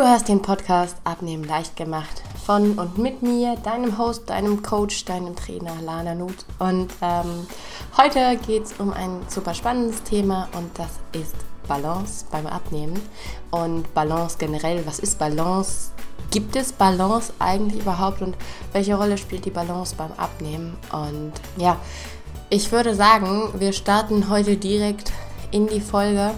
Du hörst den Podcast Abnehmen leicht gemacht von und mit mir, deinem Host, deinem Coach, deinem Trainer Lana Nuth. Und ähm, heute geht es um ein super spannendes Thema und das ist Balance beim Abnehmen. Und Balance generell, was ist Balance? Gibt es Balance eigentlich überhaupt und welche Rolle spielt die Balance beim Abnehmen? Und ja, ich würde sagen, wir starten heute direkt in die Folge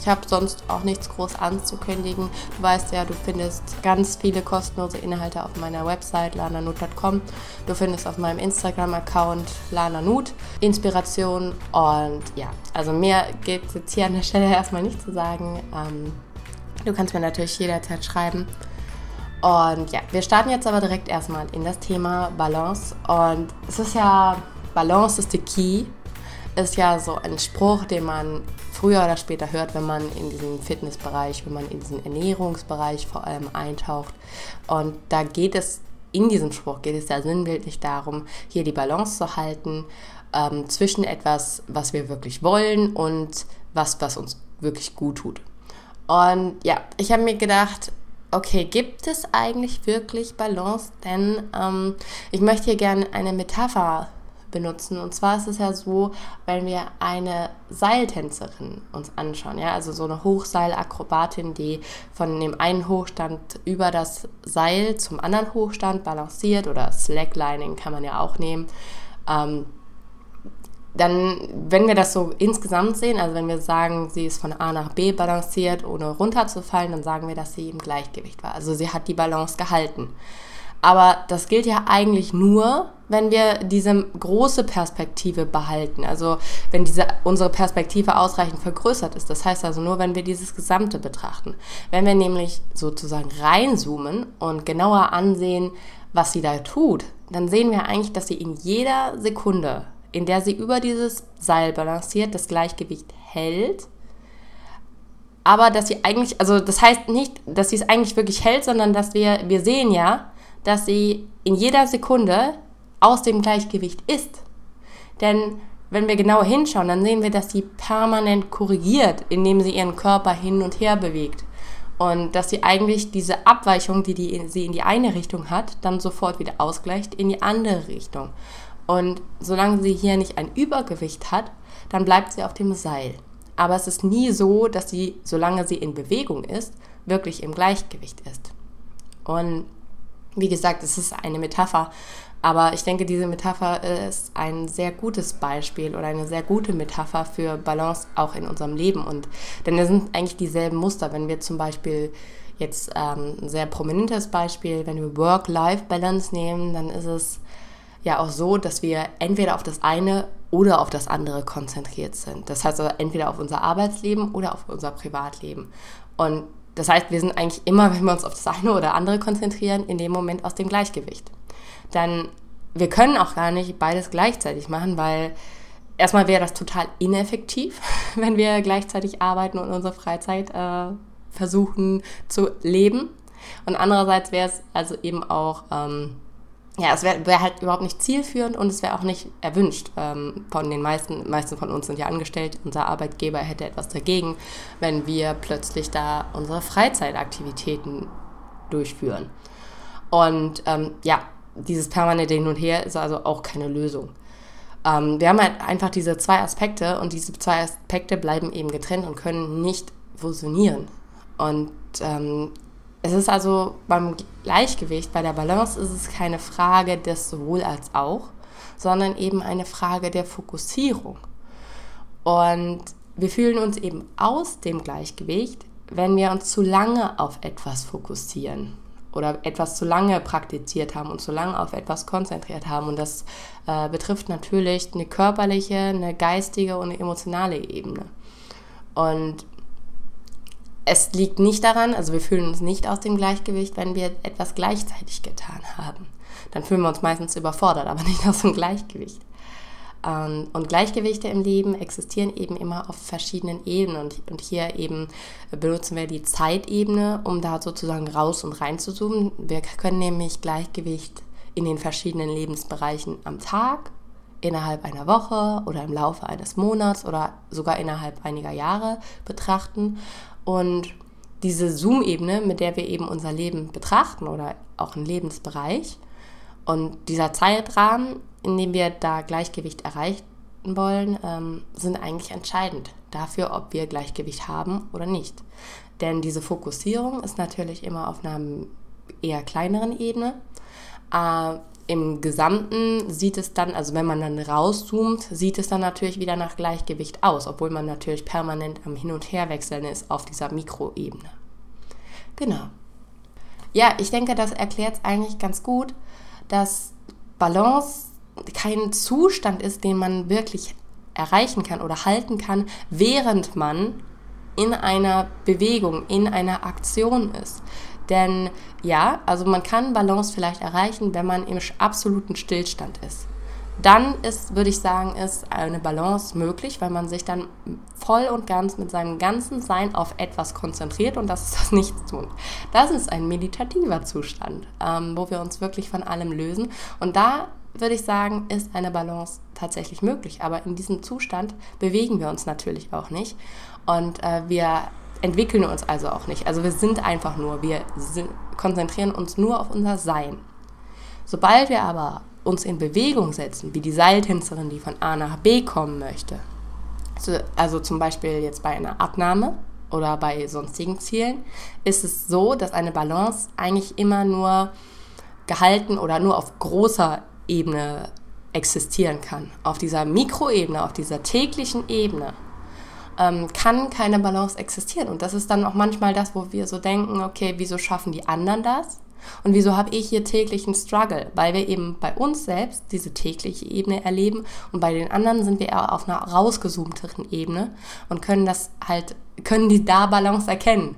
ich habe sonst auch nichts groß anzukündigen. Du weißt ja, du findest ganz viele kostenlose Inhalte auf meiner Website lananut.com. Du findest auf meinem Instagram-Account lananut Inspiration und ja, also mehr gibt es jetzt hier an der Stelle erstmal nicht zu sagen. Ähm, du kannst mir natürlich jederzeit schreiben. Und ja, wir starten jetzt aber direkt erstmal in das Thema Balance. Und es ist ja, Balance ist the key. Ist ja so ein Spruch, den man früher oder später hört, wenn man in diesen Fitnessbereich, wenn man in diesen Ernährungsbereich vor allem eintaucht. Und da geht es, in diesem Spruch geht es ja sinnbildlich darum, hier die Balance zu halten ähm, zwischen etwas, was wir wirklich wollen und was, was uns wirklich gut tut. Und ja, ich habe mir gedacht, okay, gibt es eigentlich wirklich Balance? Denn ähm, ich möchte hier gerne eine Metapher benutzen. Und zwar ist es ja so, wenn wir eine Seiltänzerin uns anschauen, ja, also so eine Hochseilakrobatin, die von dem einen Hochstand über das Seil zum anderen Hochstand balanciert oder Slacklining kann man ja auch nehmen. Ähm, dann, wenn wir das so insgesamt sehen, also wenn wir sagen, sie ist von A nach B balanciert, ohne runterzufallen, dann sagen wir, dass sie im Gleichgewicht war. Also sie hat die Balance gehalten. Aber das gilt ja eigentlich nur, wenn wir diese große Perspektive behalten. Also wenn diese, unsere Perspektive ausreichend vergrößert ist. Das heißt also nur, wenn wir dieses Gesamte betrachten. Wenn wir nämlich sozusagen reinzoomen und genauer ansehen, was sie da tut, dann sehen wir eigentlich, dass sie in jeder Sekunde, in der sie über dieses Seil balanciert, das Gleichgewicht hält. Aber dass sie eigentlich, also das heißt nicht, dass sie es eigentlich wirklich hält, sondern dass wir, wir sehen ja, dass sie in jeder Sekunde aus dem Gleichgewicht ist. Denn wenn wir genauer hinschauen, dann sehen wir, dass sie permanent korrigiert, indem sie ihren Körper hin und her bewegt. Und dass sie eigentlich diese Abweichung, die, die sie in die eine Richtung hat, dann sofort wieder ausgleicht in die andere Richtung. Und solange sie hier nicht ein Übergewicht hat, dann bleibt sie auf dem Seil. Aber es ist nie so, dass sie, solange sie in Bewegung ist, wirklich im Gleichgewicht ist. Und wie gesagt, es ist eine Metapher, aber ich denke, diese Metapher ist ein sehr gutes Beispiel oder eine sehr gute Metapher für Balance auch in unserem Leben. Und denn es sind eigentlich dieselben Muster. Wenn wir zum Beispiel jetzt ähm, ein sehr prominentes Beispiel, wenn wir Work-Life-Balance nehmen, dann ist es ja auch so, dass wir entweder auf das eine oder auf das andere konzentriert sind. Das heißt also entweder auf unser Arbeitsleben oder auf unser Privatleben. Und das heißt, wir sind eigentlich immer, wenn wir uns auf das eine oder andere konzentrieren, in dem Moment aus dem Gleichgewicht. Dann, wir können auch gar nicht beides gleichzeitig machen, weil erstmal wäre das total ineffektiv, wenn wir gleichzeitig arbeiten und unsere Freizeit äh, versuchen zu leben. Und andererseits wäre es also eben auch ähm, ja, es wäre wär halt überhaupt nicht zielführend und es wäre auch nicht erwünscht ähm, von den meisten. meisten von uns sind ja angestellt. Unser Arbeitgeber hätte etwas dagegen, wenn wir plötzlich da unsere Freizeitaktivitäten durchführen. Und ähm, ja, dieses permanente Hin und Her ist also auch keine Lösung. Ähm, wir haben halt einfach diese zwei Aspekte und diese zwei Aspekte bleiben eben getrennt und können nicht fusionieren. Und ähm, es ist also beim Gleichgewicht, bei der Balance ist es keine Frage des sowohl als auch, sondern eben eine Frage der Fokussierung. Und wir fühlen uns eben aus dem Gleichgewicht, wenn wir uns zu lange auf etwas fokussieren oder etwas zu lange praktiziert haben und zu lange auf etwas konzentriert haben. Und das äh, betrifft natürlich eine körperliche, eine geistige und eine emotionale Ebene. Und es liegt nicht daran, also wir fühlen uns nicht aus dem Gleichgewicht, wenn wir etwas gleichzeitig getan haben. Dann fühlen wir uns meistens überfordert, aber nicht aus dem Gleichgewicht. Ähm, und Gleichgewichte im Leben existieren eben immer auf verschiedenen Ebenen. Und hier eben benutzen wir die Zeitebene, um da sozusagen raus und rein zu zoomen. Wir können nämlich Gleichgewicht in den verschiedenen Lebensbereichen am Tag, innerhalb einer Woche oder im Laufe eines Monats oder sogar innerhalb einiger Jahre betrachten. Und diese Zoom-Ebene, mit der wir eben unser Leben betrachten oder auch einen Lebensbereich und dieser Zeitrahmen, in dem wir da Gleichgewicht erreichen wollen, ähm, sind eigentlich entscheidend dafür, ob wir Gleichgewicht haben oder nicht. Denn diese Fokussierung ist natürlich immer auf einer eher kleineren Ebene. Äh, Im Gesamten sieht es dann, also wenn man dann rauszoomt, sieht es dann natürlich wieder nach Gleichgewicht aus, obwohl man natürlich permanent am Hin- und Herwechseln ist auf dieser Mikroebene. Genau. Ja, ich denke, das erklärt es eigentlich ganz gut, dass Balance kein Zustand ist, den man wirklich erreichen kann oder halten kann, während man in einer Bewegung, in einer Aktion ist. Denn ja, also man kann Balance vielleicht erreichen, wenn man im absoluten Stillstand ist. Dann ist, würde ich sagen, ist eine Balance möglich, weil man sich dann voll und ganz mit seinem ganzen Sein auf etwas konzentriert und das ist das Nichtstun. Das ist ein meditativer Zustand, ähm, wo wir uns wirklich von allem lösen. Und da würde ich sagen, ist eine Balance tatsächlich möglich. Aber in diesem Zustand bewegen wir uns natürlich auch nicht. Und äh, wir entwickeln uns also auch nicht. Also wir sind einfach nur, wir sind, konzentrieren uns nur auf unser Sein. Sobald wir aber uns in Bewegung setzen, wie die Seiltänzerin, die von A nach B kommen möchte, also zum Beispiel jetzt bei einer Abnahme oder bei sonstigen Zielen, ist es so, dass eine Balance eigentlich immer nur gehalten oder nur auf großer Ebene existieren kann. Auf dieser Mikroebene, auf dieser täglichen Ebene ähm, kann keine Balance existieren. Und das ist dann auch manchmal das, wo wir so denken, okay, wieso schaffen die anderen das? Und wieso habe ich hier täglich einen Struggle? Weil wir eben bei uns selbst diese tägliche Ebene erleben und bei den anderen sind wir eher auf einer rausgezoomteren Ebene und können das halt, können die da Balance erkennen.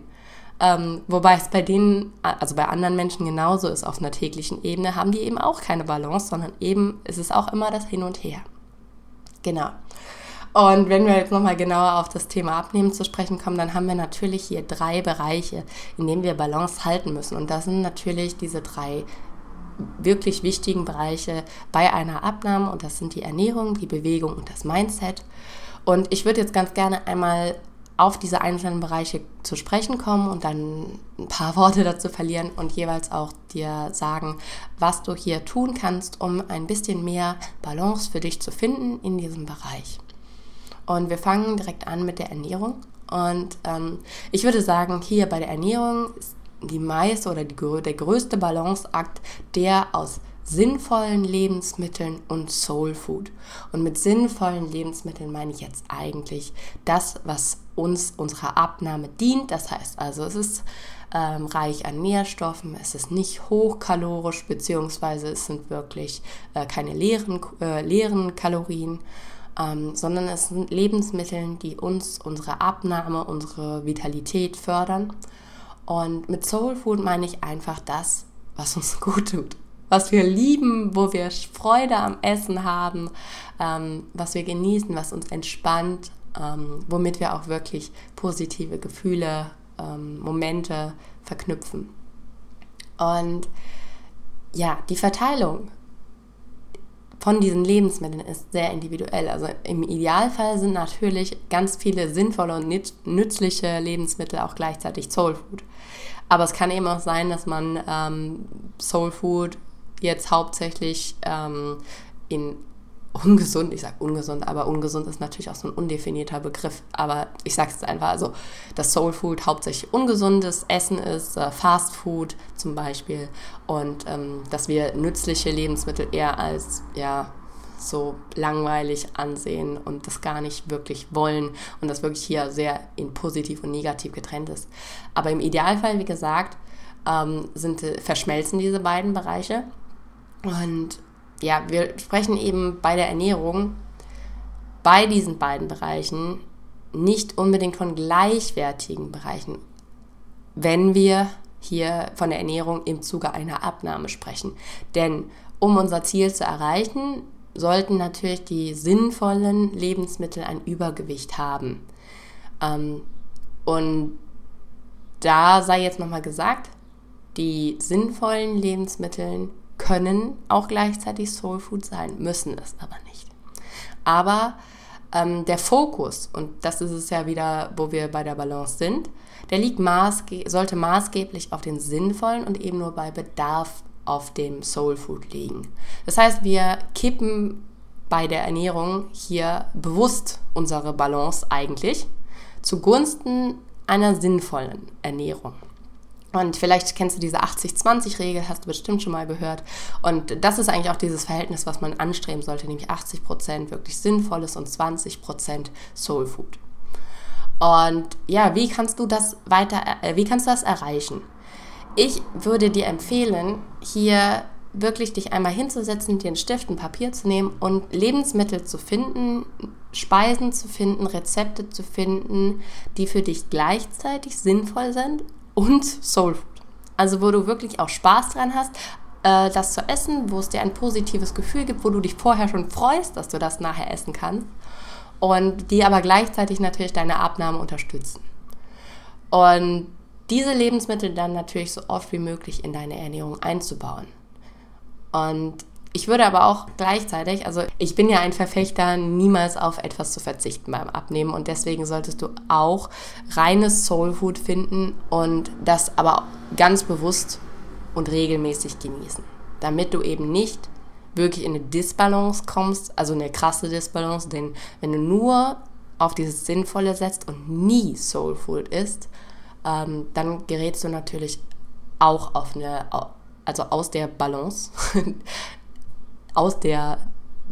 Ähm, wobei es bei denen, also bei anderen Menschen genauso ist auf einer täglichen Ebene, haben die eben auch keine Balance, sondern eben ist es auch immer das Hin und Her. Genau. Und wenn wir jetzt nochmal genauer auf das Thema Abnehmen zu sprechen kommen, dann haben wir natürlich hier drei Bereiche, in denen wir Balance halten müssen. Und das sind natürlich diese drei wirklich wichtigen Bereiche bei einer Abnahme und das sind die Ernährung, die Bewegung und das Mindset. Und ich würde jetzt ganz gerne einmal auf diese einzelnen Bereiche zu sprechen kommen und dann ein paar Worte dazu verlieren und jeweils auch dir sagen, was du hier tun kannst, um ein bisschen mehr Balance für dich zu finden in diesem Bereich. Und wir fangen direkt an mit der Ernährung. Und ähm, ich würde sagen, hier bei der Ernährung ist die meiste oder die, der größte Balanceakt der aus sinnvollen Lebensmitteln und Soul Food. Und mit sinnvollen Lebensmitteln meine ich jetzt eigentlich das, was uns unserer Abnahme dient. Das heißt also, es ist ähm, reich an Nährstoffen, es ist nicht hochkalorisch, beziehungsweise es sind wirklich äh, keine leeren, äh, leeren Kalorien ähm, sondern es sind Lebensmittel, die uns unsere Abnahme, unsere Vitalität fördern. Und mit Soul Food meine ich einfach das, was uns gut tut, was wir lieben, wo wir Freude am Essen haben, ähm, was wir genießen, was uns entspannt, ähm, womit wir auch wirklich positive Gefühle, ähm, Momente verknüpfen. Und ja, die Verteilung von diesen Lebensmitteln ist sehr individuell. Also im Idealfall sind natürlich ganz viele sinnvolle und nützliche Lebensmittel auch gleichzeitig Soul Food. Aber es kann eben auch sein, dass man ähm, Soul Food jetzt hauptsächlich ähm, in ungesund, ich sage ungesund, aber ungesund ist natürlich auch so ein undefinierter Begriff. Aber ich sage es einfach, also dass Soul Food hauptsächlich ungesundes Essen ist, äh, Fast Food zum Beispiel, und ähm, dass wir nützliche Lebensmittel eher als ja so langweilig ansehen und das gar nicht wirklich wollen und das wirklich hier sehr in positiv und negativ getrennt ist. Aber im Idealfall, wie gesagt, ähm, sind, verschmelzen diese beiden Bereiche und ja, wir sprechen eben bei der Ernährung bei diesen beiden Bereichen nicht unbedingt von gleichwertigen Bereichen, wenn wir hier von der Ernährung im Zuge einer Abnahme sprechen. Denn um unser Ziel zu erreichen, sollten natürlich die sinnvollen Lebensmittel ein Übergewicht haben. Ähm, und da sei jetzt nochmal gesagt, die sinnvollen Lebensmittel können auch gleichzeitig Soul Food sein, müssen es aber nicht. Aber ähm, der Fokus, und das ist es ja wieder, wo wir bei der Balance sind, der liegt maßge sollte maßgeblich auf den sinnvollen und eben nur bei Bedarf auf dem Soul Food liegen. Das heißt, wir kippen bei der Ernährung hier bewusst unsere Balance eigentlich zugunsten einer sinnvollen Ernährung. Und vielleicht kennst du diese 80-20-Regel, hast du bestimmt schon mal gehört. Und das ist eigentlich auch dieses Verhältnis, was man anstreben sollte, nämlich 80% wirklich Sinnvolles und 20% Soul Food. Und ja, wie kannst du das weiter, äh, wie kannst du das erreichen? Ich würde dir empfehlen, hier wirklich dich einmal hinzusetzen, dir einen Stift, ein Papier zu nehmen und Lebensmittel zu finden, Speisen zu finden, Rezepte zu finden, die für dich gleichzeitig sinnvoll sind und Soul Food. Also wo du wirklich auch Spaß dran hast, äh, das zu essen, wo es dir ein positives Gefühl gibt, wo du dich vorher schon freust, dass du das nachher essen kannst und die aber gleichzeitig natürlich deine Abnahme unterstützen. Und diese Lebensmittel dann natürlich so oft wie möglich in deine Ernährung einzubauen. Und ich würde aber auch gleichzeitig, also ich bin ja ein Verfechter, niemals auf etwas zu verzichten beim Abnehmen und deswegen solltest du auch reines Soulfood finden und das aber ganz bewusst und regelmäßig genießen, damit du eben nicht wirklich in eine Disbalance kommst, also eine krasse Disbalance, denn wenn du nur auf dieses Sinnvolle setzt und nie Soulfood isst, ähm, dann gerätst du natürlich auch auf eine, also aus der Balance, aus der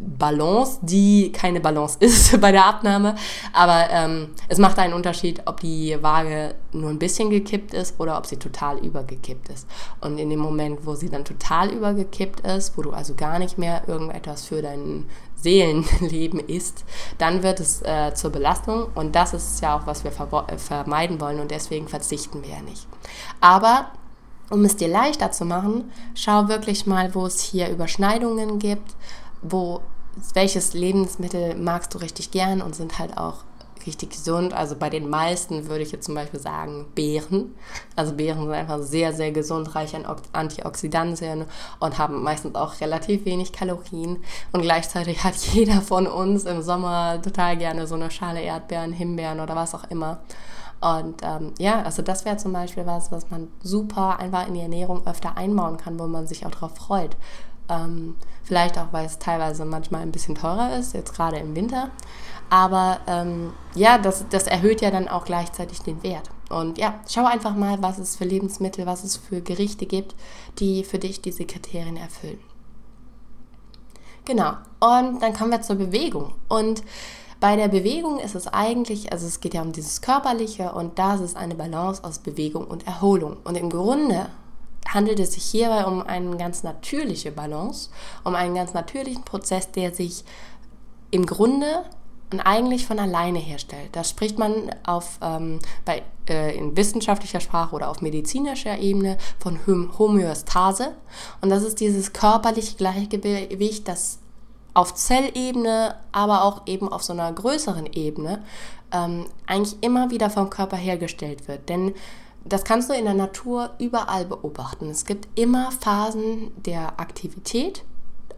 Balance, die keine Balance ist bei der Abnahme. Aber ähm, es macht einen Unterschied, ob die Waage nur ein bisschen gekippt ist oder ob sie total übergekippt ist. Und in dem Moment, wo sie dann total übergekippt ist, wo du also gar nicht mehr irgendetwas für dein Seelenleben isst, dann wird es äh, zur Belastung. Und das ist ja auch, was wir äh, vermeiden wollen. Und deswegen verzichten wir ja nicht. Aber um es dir leichter zu machen, schau wirklich mal, wo es hier Überschneidungen gibt, wo welches Lebensmittel magst du richtig gern und sind halt auch richtig gesund. Also bei den meisten würde ich jetzt zum Beispiel sagen Beeren. Also Beeren sind einfach sehr, sehr gesund, reich an Antioxidantien und haben meistens auch relativ wenig Kalorien. Und gleichzeitig hat jeder von uns im Sommer total gerne so eine Schale Erdbeeren, Himbeeren oder was auch immer. Und ähm, ja, also das wäre zum Beispiel was, was man super einfach in die Ernährung öfter einbauen kann, wo man sich auch darauf freut. Ähm, vielleicht auch, weil es teilweise manchmal ein bisschen teurer ist, jetzt gerade im Winter. Aber ähm, ja, das, das erhöht ja dann auch gleichzeitig den Wert. Und ja, schau einfach mal, was es für Lebensmittel, was es für Gerichte gibt, die für dich diese Kriterien erfüllen. Genau. Und dann kommen wir zur Bewegung. Und bei der Bewegung ist es eigentlich, also es geht ja um dieses Körperliche und da ist eine Balance aus Bewegung und Erholung. Und im Grunde handelt es sich hierbei um eine ganz natürliche Balance, um einen ganz natürlichen Prozess, der sich im Grunde und eigentlich von alleine herstellt. Da spricht man auf, ähm, bei, äh, in wissenschaftlicher Sprache oder auf medizinischer Ebene von Homöostase. Und das ist dieses körperliche Gleichgewicht, das auf Zellebene, aber auch eben auf so einer größeren Ebene ähm, eigentlich immer wieder vom Körper hergestellt wird. Denn das kannst du in der Natur überall beobachten. Es gibt immer Phasen der Aktivität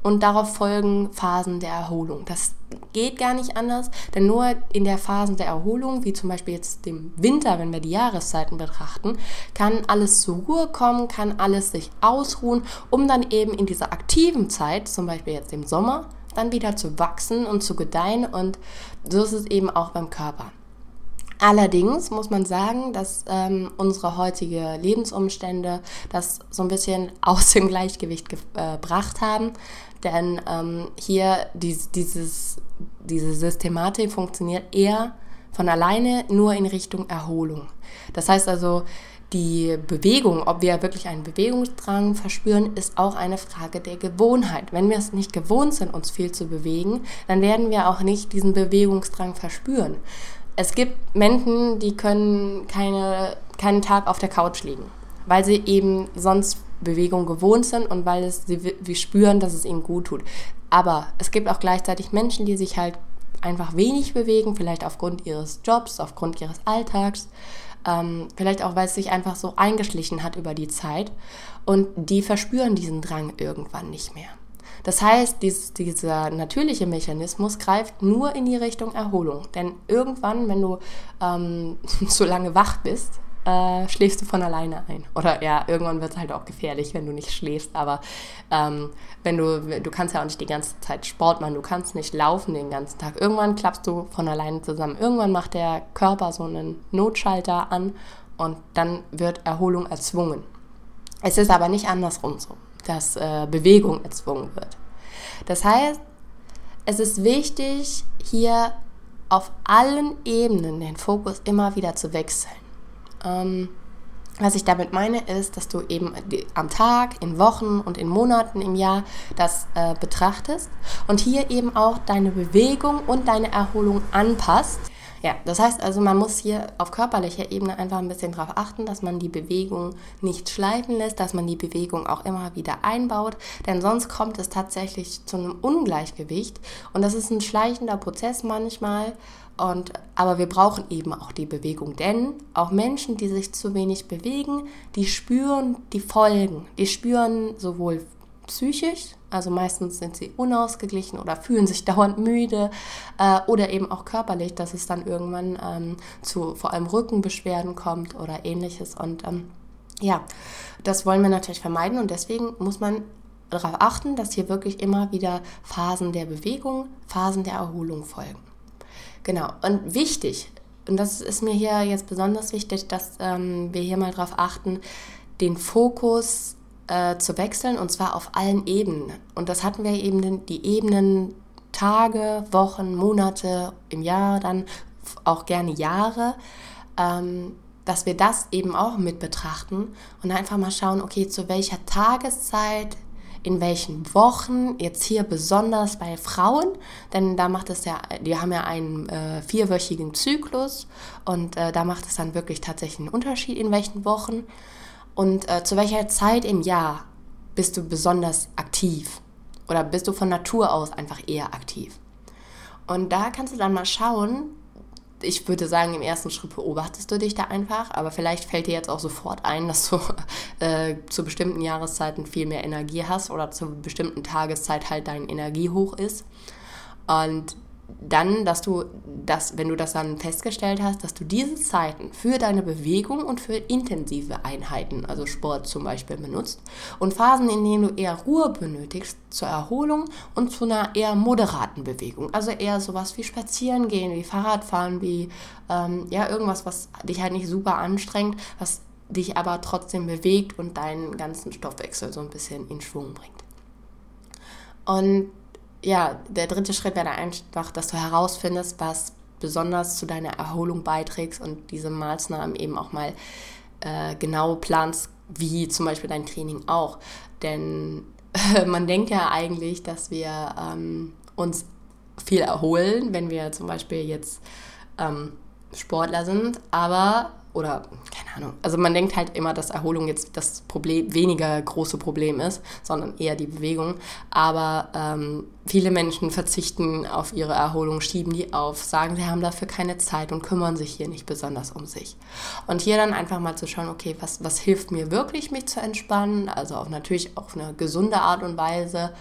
und darauf folgen Phasen der Erholung. Das geht gar nicht anders, denn nur in der Phasen der Erholung, wie zum Beispiel jetzt dem Winter, wenn wir die Jahreszeiten betrachten, kann alles zur Ruhe kommen, kann alles sich ausruhen, um dann eben in dieser aktiven Zeit, zum Beispiel jetzt im Sommer, dann wieder zu wachsen und zu gedeihen und so ist es eben auch beim Körper. Allerdings muss man sagen, dass ähm, unsere heutige Lebensumstände das so ein bisschen aus dem Gleichgewicht gebracht äh, haben. Denn ähm, hier dies, dieses, diese Systematik funktioniert eher von alleine nur in Richtung Erholung. Das heißt also, die Bewegung, ob wir wirklich einen Bewegungsdrang verspüren, ist auch eine Frage der Gewohnheit. Wenn wir es nicht gewohnt sind, uns viel zu bewegen, dann werden wir auch nicht diesen Bewegungsdrang verspüren. Es gibt Menschen, die können keine, keinen Tag auf der Couch liegen, weil sie eben sonst Bewegung gewohnt sind und weil es sie wie spüren, dass es ihnen gut tut. Aber es gibt auch gleichzeitig Menschen, die sich halt einfach wenig bewegen, vielleicht aufgrund ihres Jobs, aufgrund ihres Alltags ähm, vielleicht auch, weil es sich einfach so eingeschlichen hat über die Zeit. Und die verspüren diesen Drang irgendwann nicht mehr. Das heißt, dies, dieser natürliche Mechanismus greift nur in die Richtung Erholung. Denn irgendwann, wenn du ähm, so lange wach bist, äh, schläfst du von alleine ein. Oder ja, irgendwann wird es halt auch gefährlich, wenn du nicht schläfst. Aber ähm, wenn du, du kannst ja auch nicht die ganze Zeit Sport machen, du kannst nicht laufen den ganzen Tag. Irgendwann klappst du von alleine zusammen. Irgendwann macht der Körper so einen Notschalter an und dann wird Erholung erzwungen. Es ist aber nicht andersrum so, dass äh, Bewegung erzwungen wird. Das heißt, es ist wichtig, hier auf allen Ebenen den Fokus immer wieder zu wechseln. Ähm, was ich damit meine, ist, dass du eben am Tag, in Wochen und in Monaten im Jahr das äh, betrachtest und hier eben auch deine Bewegung und deine Erholung anpasst. Ja, das heißt also, man muss hier auf körperlicher Ebene einfach ein bisschen darauf achten, dass man die Bewegung nicht schleifen lässt, dass man die Bewegung auch immer wieder einbaut, denn sonst kommt es tatsächlich zu einem Ungleichgewicht und das ist ein schleichender Prozess manchmal und, aber wir brauchen eben auch die Bewegung, denn auch Menschen, die sich zu wenig bewegen, die spüren die Folgen. Die spüren sowohl psychisch, also meistens sind sie unausgeglichen oder fühlen sich dauernd müde äh, oder eben auch körperlich, dass es dann irgendwann ähm, zu vor allem Rückenbeschwerden kommt oder ähnliches. Und ähm, ja, das wollen wir natürlich vermeiden und deswegen muss man darauf achten, dass hier wirklich immer wieder Phasen der Bewegung, Phasen der Erholung folgen. Genau. Und wichtig, und das ist mir hier jetzt besonders wichtig, dass ähm, wir hier mal darauf achten, den Fokus äh, zu wechseln und zwar auf allen Ebenen. Und das hatten wir eben die Ebenen Tage, Wochen, Monate im Jahr, dann auch gerne Jahre, ähm, dass wir das eben auch mit betrachten und einfach mal schauen, okay, zu welcher Tageszeit in welchen Wochen, jetzt hier besonders bei Frauen, denn da macht es ja, die haben ja einen äh, vierwöchigen Zyklus und äh, da macht es dann wirklich tatsächlich einen Unterschied, in welchen Wochen und äh, zu welcher Zeit im Jahr bist du besonders aktiv oder bist du von Natur aus einfach eher aktiv. Und da kannst du dann mal schauen, ich würde sagen, im ersten Schritt beobachtest du dich da einfach, aber vielleicht fällt dir jetzt auch sofort ein, dass du äh, zu bestimmten Jahreszeiten viel mehr Energie hast oder zu bestimmten Tageszeit halt dein Energie hoch ist. Und dann, dass du das, wenn du das dann festgestellt hast, dass du diese Zeiten für deine Bewegung und für intensive Einheiten, also Sport zum Beispiel, benutzt und Phasen, in denen du eher Ruhe benötigst zur Erholung und zu einer eher moderaten Bewegung, also eher sowas wie Spazieren gehen, wie Fahrradfahren, wie ähm, ja irgendwas, was dich halt nicht super anstrengt, was dich aber trotzdem bewegt und deinen ganzen Stoffwechsel so ein bisschen in Schwung bringt. Und ja, der dritte Schritt wäre einfach, dass du herausfindest, was besonders zu deiner Erholung beiträgt und diese Maßnahmen eben auch mal äh, genau planst, wie zum Beispiel dein Training auch. Denn man denkt ja eigentlich, dass wir ähm, uns viel erholen, wenn wir zum Beispiel jetzt ähm, Sportler sind, aber oder keine Ahnung. Also man denkt halt immer, dass Erholung jetzt das Problem, weniger große Problem ist, sondern eher die Bewegung. Aber ähm, viele Menschen verzichten auf ihre Erholung, schieben die auf, sagen, sie haben dafür keine Zeit und kümmern sich hier nicht besonders um sich. Und hier dann einfach mal zu schauen, okay, was, was hilft mir wirklich, mich zu entspannen? Also auf natürlich auf eine gesunde Art und Weise.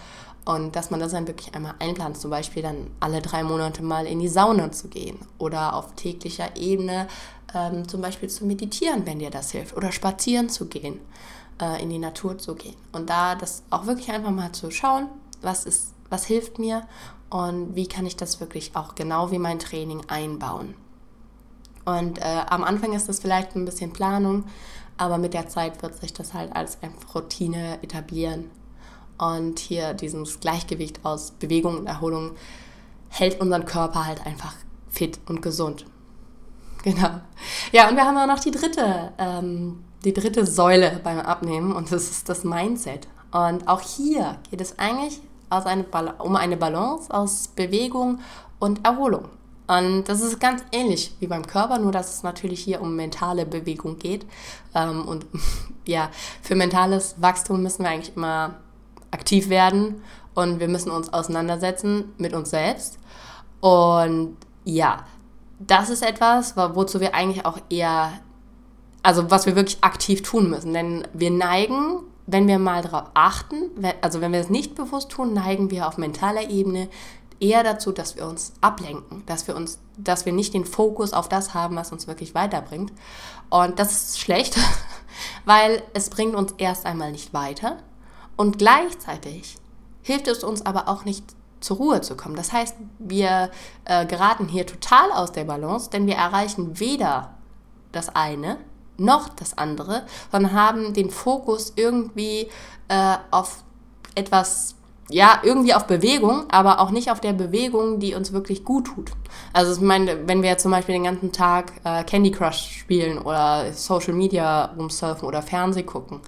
Und dass man das dann wirklich einmal einplant, zum Beispiel dann alle drei Monate mal in die Sauna zu gehen oder auf täglicher Ebene ähm, zum Beispiel zu meditieren, wenn dir das hilft, oder spazieren zu gehen, äh, in die Natur zu gehen. Und da das auch wirklich einfach mal zu schauen, was, ist, was hilft mir und wie kann ich das wirklich auch genau wie mein Training einbauen. Und äh, am Anfang ist das vielleicht ein bisschen Planung, aber mit der Zeit wird sich das halt als einfach Routine etablieren. Und hier dieses Gleichgewicht aus Bewegung und Erholung hält unseren Körper halt einfach fit und gesund. Genau. Ja, und wir haben auch noch die dritte, ähm, die dritte Säule beim Abnehmen und das ist das Mindset. Und auch hier geht es eigentlich aus eine um eine Balance aus Bewegung und Erholung. Und das ist ganz ähnlich wie beim Körper, nur dass es natürlich hier um mentale Bewegung geht. Ähm, und ja, für mentales Wachstum müssen wir eigentlich immer aktiv werden und wir müssen uns auseinandersetzen mit uns selbst. Und ja, das ist etwas, wozu wir eigentlich auch eher, also was wir wirklich aktiv tun müssen. Denn wir neigen, wenn wir mal darauf achten, also wenn wir es nicht bewusst tun, neigen wir auf mentaler Ebene eher dazu, dass wir uns ablenken, dass wir uns, dass wir nicht den Fokus auf das haben, was uns wirklich weiterbringt. Und das ist schlecht, weil es bringt uns erst einmal nicht weiter und gleichzeitig hilft es uns aber auch nicht zur Ruhe zu kommen. Das heißt, wir äh, geraten hier total aus der Balance, denn wir erreichen weder das eine noch das andere, sondern haben den Fokus irgendwie äh, auf etwas, ja, irgendwie auf Bewegung, aber auch nicht auf der Bewegung, die uns wirklich gut tut. Also ich meine, wenn wir zum Beispiel den ganzen Tag äh, Candy Crush spielen oder Social Media rumsurfen oder Fernseh gucken,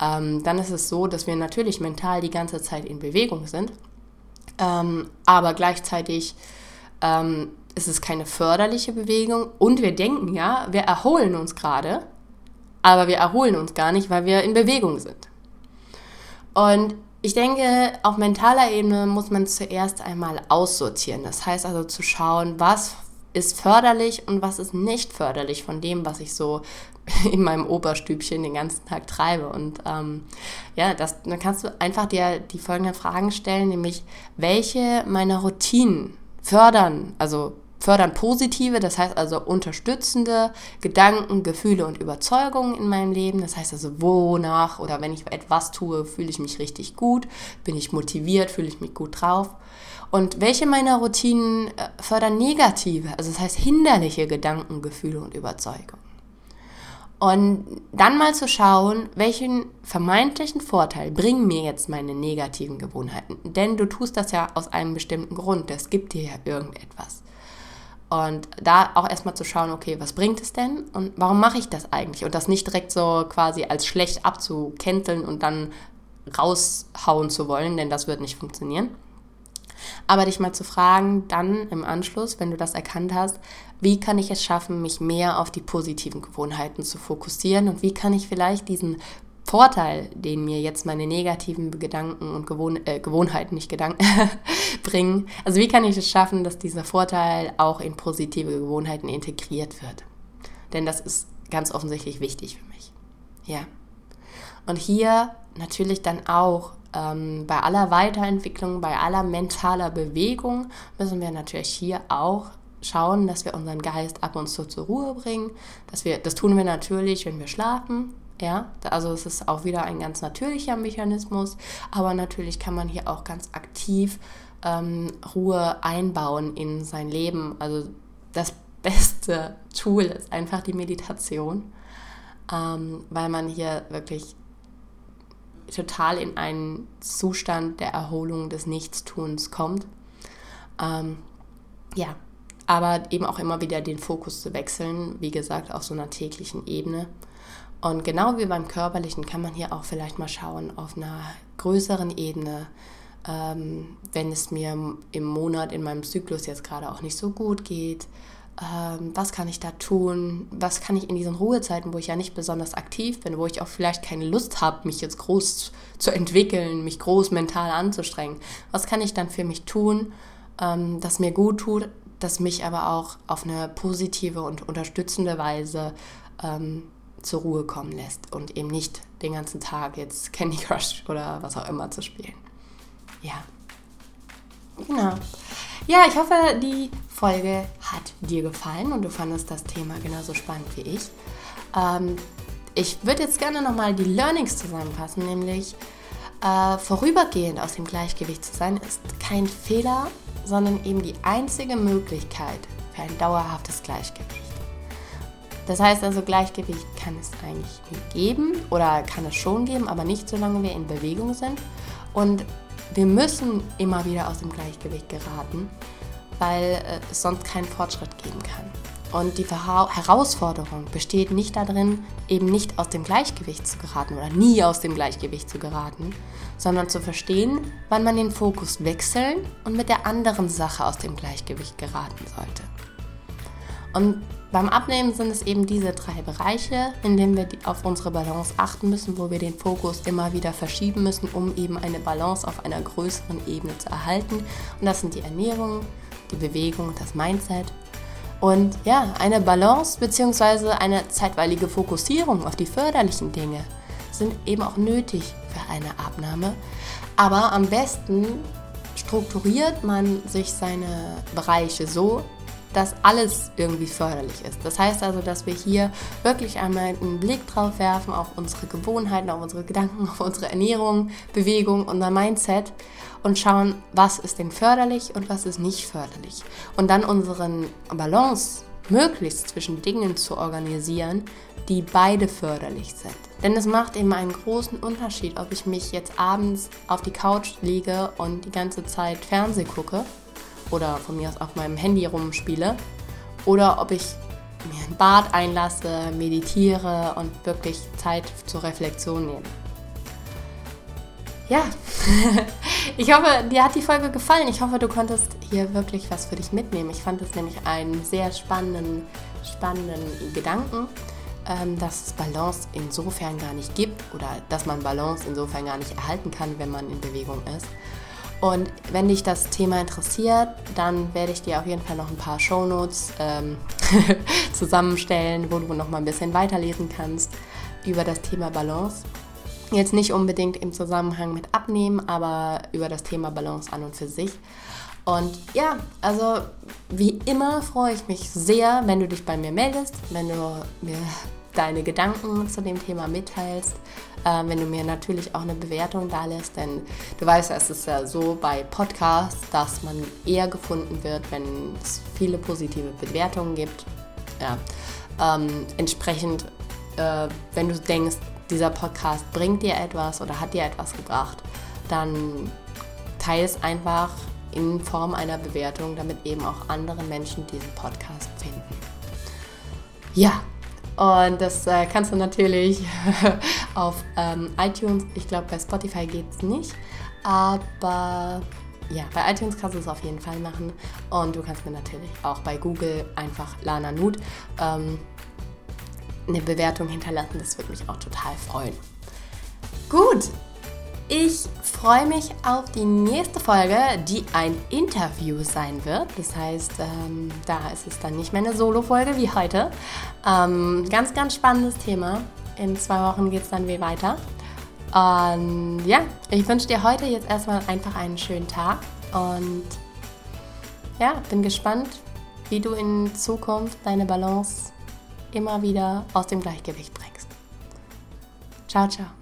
ähm, dann ist es so, dass wir natürlich mental die ganze Zeit in Bewegung sind, ähm, aber gleichzeitig ähm, ist es keine förderliche Bewegung und wir denken ja, wir erholen uns gerade, aber wir erholen uns gar nicht, weil wir in Bewegung sind. Und ich denke, auf mentaler Ebene muss man zuerst einmal aussortieren. Das heißt also zu schauen, was ist förderlich und was ist nicht förderlich von dem, was ich so in meinem Oberstübchen den ganzen Tag treibe. Und ähm, ja, das, dann kannst du einfach dir die folgenden Fragen stellen, nämlich welche meiner Routinen fördern, also fördern positive, das heißt also unterstützende Gedanken, Gefühle und Überzeugungen in meinem Leben. Das heißt also, wonach oder wenn ich etwas tue, fühle ich mich richtig gut, bin ich motiviert, fühle ich mich gut drauf. Und welche meiner Routinen äh, fördern negative, also das heißt hinderliche Gedanken, Gefühle und Überzeugungen. Und dann mal zu schauen, welchen vermeintlichen Vorteil bringen mir jetzt meine negativen Gewohnheiten. Denn du tust das ja aus einem bestimmten Grund. Das gibt dir ja irgendetwas. Und da auch erstmal zu schauen, okay, was bringt es denn und warum mache ich das eigentlich? Und das nicht direkt so quasi als schlecht abzukänteln und dann raushauen zu wollen, denn das wird nicht funktionieren. Aber dich mal zu fragen, dann im Anschluss, wenn du das erkannt hast, wie kann ich es schaffen, mich mehr auf die positiven Gewohnheiten zu fokussieren und wie kann ich vielleicht diesen Vorteil, den mir jetzt meine negativen Gedanken und Gewohn äh, Gewohnheiten, nicht Gedanken, bringen. Also wie kann ich es schaffen, dass dieser Vorteil auch in positive Gewohnheiten integriert wird? Denn das ist ganz offensichtlich wichtig für mich. Ja. Und hier natürlich dann auch ähm, bei aller Weiterentwicklung, bei aller mentaler Bewegung müssen wir natürlich hier auch schauen, dass wir unseren Geist ab und zu zur Ruhe bringen. Dass wir, das tun wir natürlich, wenn wir schlafen. Ja, also es ist auch wieder ein ganz natürlicher Mechanismus, aber natürlich kann man hier auch ganz aktiv ähm, Ruhe einbauen in sein Leben. Also das beste Tool ist einfach die Meditation, ähm, weil man hier wirklich total in einen Zustand der Erholung des Nichtstuns kommt. Ähm, ja, aber eben auch immer wieder den Fokus zu wechseln, wie gesagt, auf so einer täglichen Ebene. Und genau wie beim körperlichen kann man hier auch vielleicht mal schauen auf einer größeren Ebene, ähm, wenn es mir im Monat in meinem Zyklus jetzt gerade auch nicht so gut geht. Ähm, was kann ich da tun? Was kann ich in diesen Ruhezeiten, wo ich ja nicht besonders aktiv bin, wo ich auch vielleicht keine Lust habe, mich jetzt groß zu entwickeln, mich groß mental anzustrengen? Was kann ich dann für mich tun, ähm, das mir gut tut, das mich aber auch auf eine positive und unterstützende Weise ähm, zur Ruhe kommen lässt und eben nicht den ganzen Tag jetzt Candy Crush oder was auch immer zu spielen. Ja. Genau. Ja, ich hoffe, die Folge hat dir gefallen und du fandest das Thema genauso spannend wie ich. Ähm, ich würde jetzt gerne nochmal die Learnings zusammenfassen, nämlich äh, vorübergehend aus dem Gleichgewicht zu sein, ist kein Fehler, sondern eben die einzige Möglichkeit für ein dauerhaftes Gleichgewicht. Das heißt also, Gleichgewicht kann es eigentlich nie geben oder kann es schon geben, aber nicht solange wir in Bewegung sind. Und wir müssen immer wieder aus dem Gleichgewicht geraten, weil äh, es sonst keinen Fortschritt geben kann. Und die Herausforderung besteht nicht darin, eben nicht aus dem Gleichgewicht zu geraten oder nie aus dem Gleichgewicht zu geraten, sondern zu verstehen, wann man den Fokus wechseln und mit der anderen Sache aus dem Gleichgewicht geraten sollte. Und beim Abnehmen sind es eben diese drei Bereiche, in denen wir auf unsere Balance achten müssen, wo wir den Fokus immer wieder verschieben müssen, um eben eine Balance auf einer größeren Ebene zu erhalten. Und das sind die Ernährung, die Bewegung, das Mindset. Und ja, eine Balance bzw. eine zeitweilige Fokussierung auf die förderlichen Dinge sind eben auch nötig für eine Abnahme. Aber am besten strukturiert man sich seine Bereiche so, dass alles irgendwie förderlich ist. Das heißt also, dass wir hier wirklich einmal einen Blick drauf werfen auf unsere Gewohnheiten, auf unsere Gedanken, auf unsere Ernährung, Bewegung, unser Mindset und schauen, was ist denn förderlich und was ist nicht förderlich. Und dann unseren Balance möglichst zwischen Dingen zu organisieren, die beide förderlich sind. Denn es macht eben einen großen Unterschied, ob ich mich jetzt abends auf die Couch lege und die ganze Zeit Fernseh gucke oder von mir aus auf meinem Handy rumspiele oder ob ich mir ein Bad einlasse, meditiere und wirklich Zeit zur Reflexion nehme. Ja, ich hoffe, dir hat die Folge gefallen. Ich hoffe, du konntest hier wirklich was für dich mitnehmen. Ich fand es nämlich einen sehr spannenden, spannenden Gedanken, ähm, dass es Balance insofern gar nicht gibt oder dass man Balance insofern gar nicht erhalten kann, wenn man in Bewegung ist. Und wenn dich das Thema interessiert, dann werde ich dir auf jeden Fall noch ein paar Shownotes ähm, zusammenstellen, wo du noch mal ein bisschen weiterlesen kannst über das Thema Balance. Jetzt nicht unbedingt im Zusammenhang mit Abnehmen, aber über das Thema Balance an und für sich. Und ja, also wie immer freue ich mich sehr, wenn du dich bei mir meldest, wenn du mir deine Gedanken zu dem Thema mitteilst, äh, wenn du mir natürlich auch eine Bewertung da lässt, denn du weißt, es ist ja so bei Podcasts, dass man eher gefunden wird, wenn es viele positive Bewertungen gibt. Ja, ähm, entsprechend, äh, wenn du denkst, dieser Podcast bringt dir etwas oder hat dir etwas gebracht, dann teile es einfach in Form einer Bewertung, damit eben auch andere Menschen diesen Podcast finden. Ja, und das äh, kannst du natürlich auf ähm, iTunes, ich glaube bei Spotify geht es nicht, aber ja, bei iTunes kannst du es auf jeden Fall machen. Und du kannst mir natürlich auch bei Google einfach Lana Nut ähm, eine Bewertung hinterlassen. Das würde mich auch total freuen. Gut, ich freue mich auf die nächste Folge, die ein Interview sein wird. Das heißt, ähm, da ist es dann nicht mehr eine Solo-Folge wie heute. Ähm, ganz, ganz spannendes Thema. In zwei Wochen geht es dann wie weiter. Und ja, ich wünsche dir heute jetzt erstmal einfach einen schönen Tag und ja, bin gespannt, wie du in Zukunft deine Balance immer wieder aus dem Gleichgewicht bringst. Ciao, ciao.